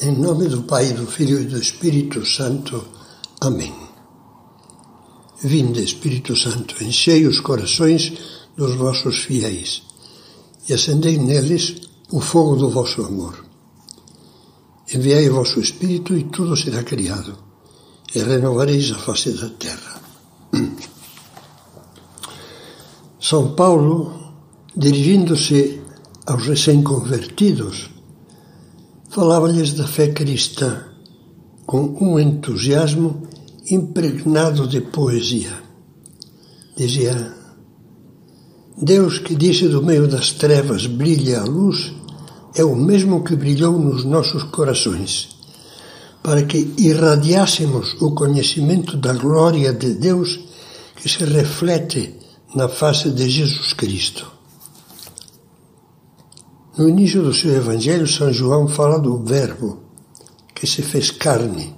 Em nome do Pai, do Filho e do Espírito Santo. Amém. Vinde, Espírito Santo, enchei os corações dos vossos fiéis e acendei neles o fogo do vosso amor. Enviai o vosso Espírito e tudo será criado, e renovareis a face da terra. São Paulo, dirigindo-se aos recém-convertidos, falava-lhes da fé cristã com um entusiasmo impregnado de poesia. Dizia: Deus que disse do meio das trevas brilha a luz, é o mesmo que brilhou nos nossos corações, para que irradiássemos o conhecimento da glória de Deus que se reflete na face de Jesus Cristo. No início do seu Evangelho, São João fala do Verbo que se fez carne,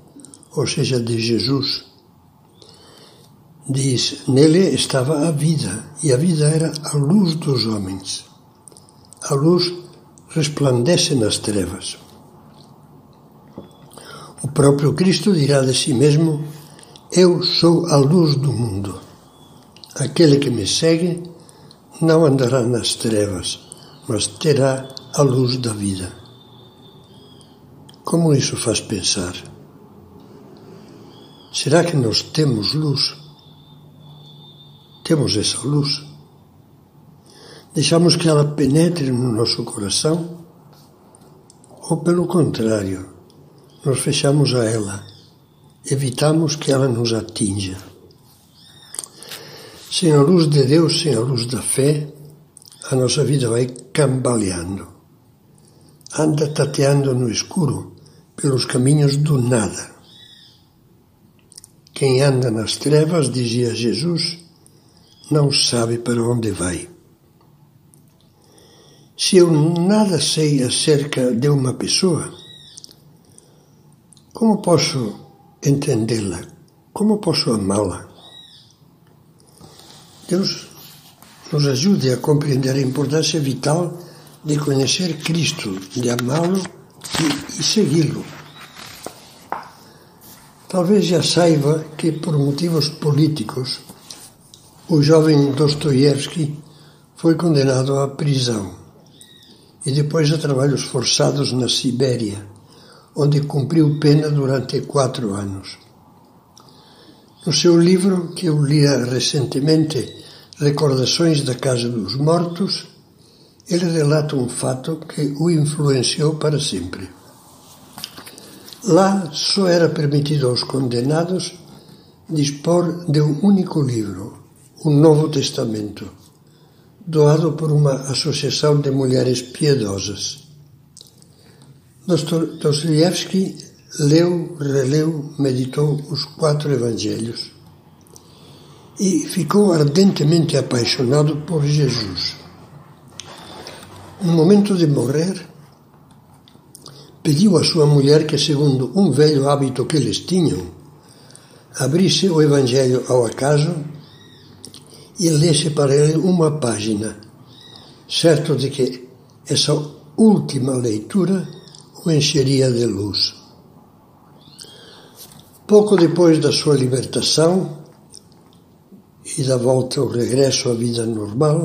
ou seja, de Jesus. Diz: Nele estava a vida, e a vida era a luz dos homens. A luz resplandece nas trevas. O próprio Cristo dirá de si mesmo: Eu sou a luz do mundo. Aquele que me segue não andará nas trevas mas terá a luz da vida. Como isso faz pensar? Será que nós temos luz? Temos essa luz? Deixamos que ela penetre no nosso coração? Ou, pelo contrário, nos fechamos a ela, evitamos que ela nos atinja? Sem a luz de Deus, sem a luz da fé, a nossa vida vai cambaleando. Anda tateando no escuro pelos caminhos do nada. Quem anda nas trevas, dizia Jesus, não sabe para onde vai. Se eu nada sei acerca de uma pessoa, como posso entendê-la? Como posso amá-la? Deus nos ajude a compreender a importância vital de conhecer Cristo, de amá-lo e, e segui-lo. Talvez já saiba que, por motivos políticos, o jovem Dostoiévski foi condenado à prisão e depois a trabalhos forçados na Sibéria, onde cumpriu pena durante quatro anos. No seu livro, que eu lia recentemente, Recordações da Casa dos Mortos, ele relata um fato que o influenciou para sempre. Lá só era permitido aos condenados dispor de um único livro, o Novo Testamento, doado por uma associação de mulheres piedosas. Dostoiévski leu, releu, meditou os quatro evangelhos e ficou ardentemente apaixonado por Jesus. No momento de morrer, pediu à sua mulher que, segundo um velho hábito que eles tinham, abrisse o Evangelho ao acaso e lesse para ele uma página, certo de que essa última leitura o encheria de luz. Pouco depois da sua libertação, e da volta ao regresso à vida normal,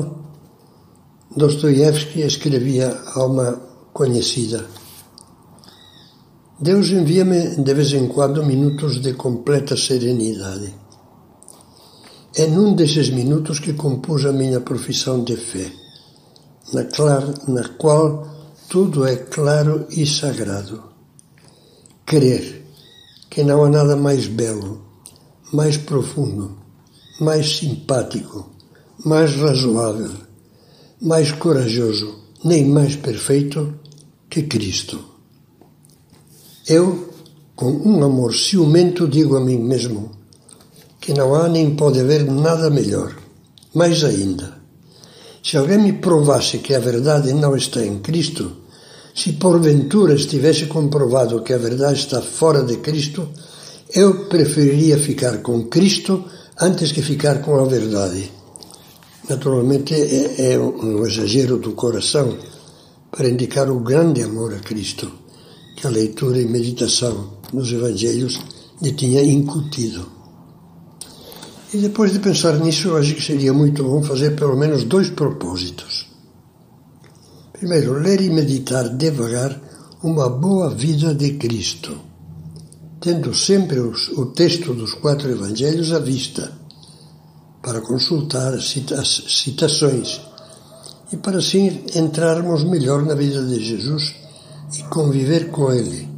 Dostoiévski escrevia a uma conhecida: Deus envia-me de vez em quando minutos de completa serenidade. É num desses minutos que compus a minha profissão de fé, na, clar, na qual tudo é claro e sagrado. Crer que não há nada mais belo, mais profundo, mais simpático, mais razoável, mais corajoso, nem mais perfeito que Cristo. Eu, com um amor ciumento, digo a mim mesmo que não há nem pode haver nada melhor. Mais ainda, se alguém me provasse que a verdade não está em Cristo, se porventura estivesse comprovado que a verdade está fora de Cristo, eu preferiria ficar com Cristo antes que ficar com a verdade. Naturalmente é, é um exagero do coração para indicar o grande amor a Cristo, que a leitura e meditação nos Evangelhos lhe tinha incutido. E depois de pensar nisso, acho que seria muito bom fazer pelo menos dois propósitos. Primeiro, ler e meditar devagar uma boa vida de Cristo, tendo sempre os, o texto dos quatro evangelhos à vista, para consultar as citações e para assim entrarmos melhor na vida de Jesus e conviver com Ele,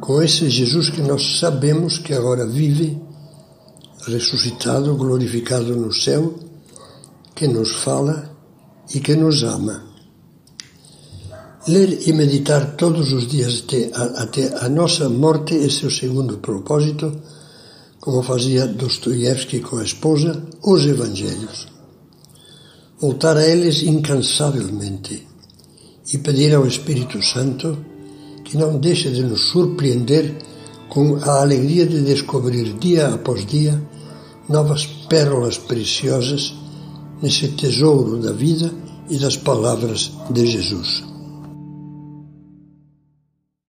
com esse Jesus que nós sabemos que agora vive, ressuscitado, glorificado no céu, que nos fala e que nos ama. Ler e meditar todos os dias até a, até a nossa morte, é o segundo propósito, como fazia Dostoiévski com a esposa, os Evangelhos. Voltar a eles incansavelmente e pedir ao Espírito Santo que não deixe de nos surpreender com a alegria de descobrir dia após dia novas pérolas preciosas nesse tesouro da vida e das palavras de Jesus.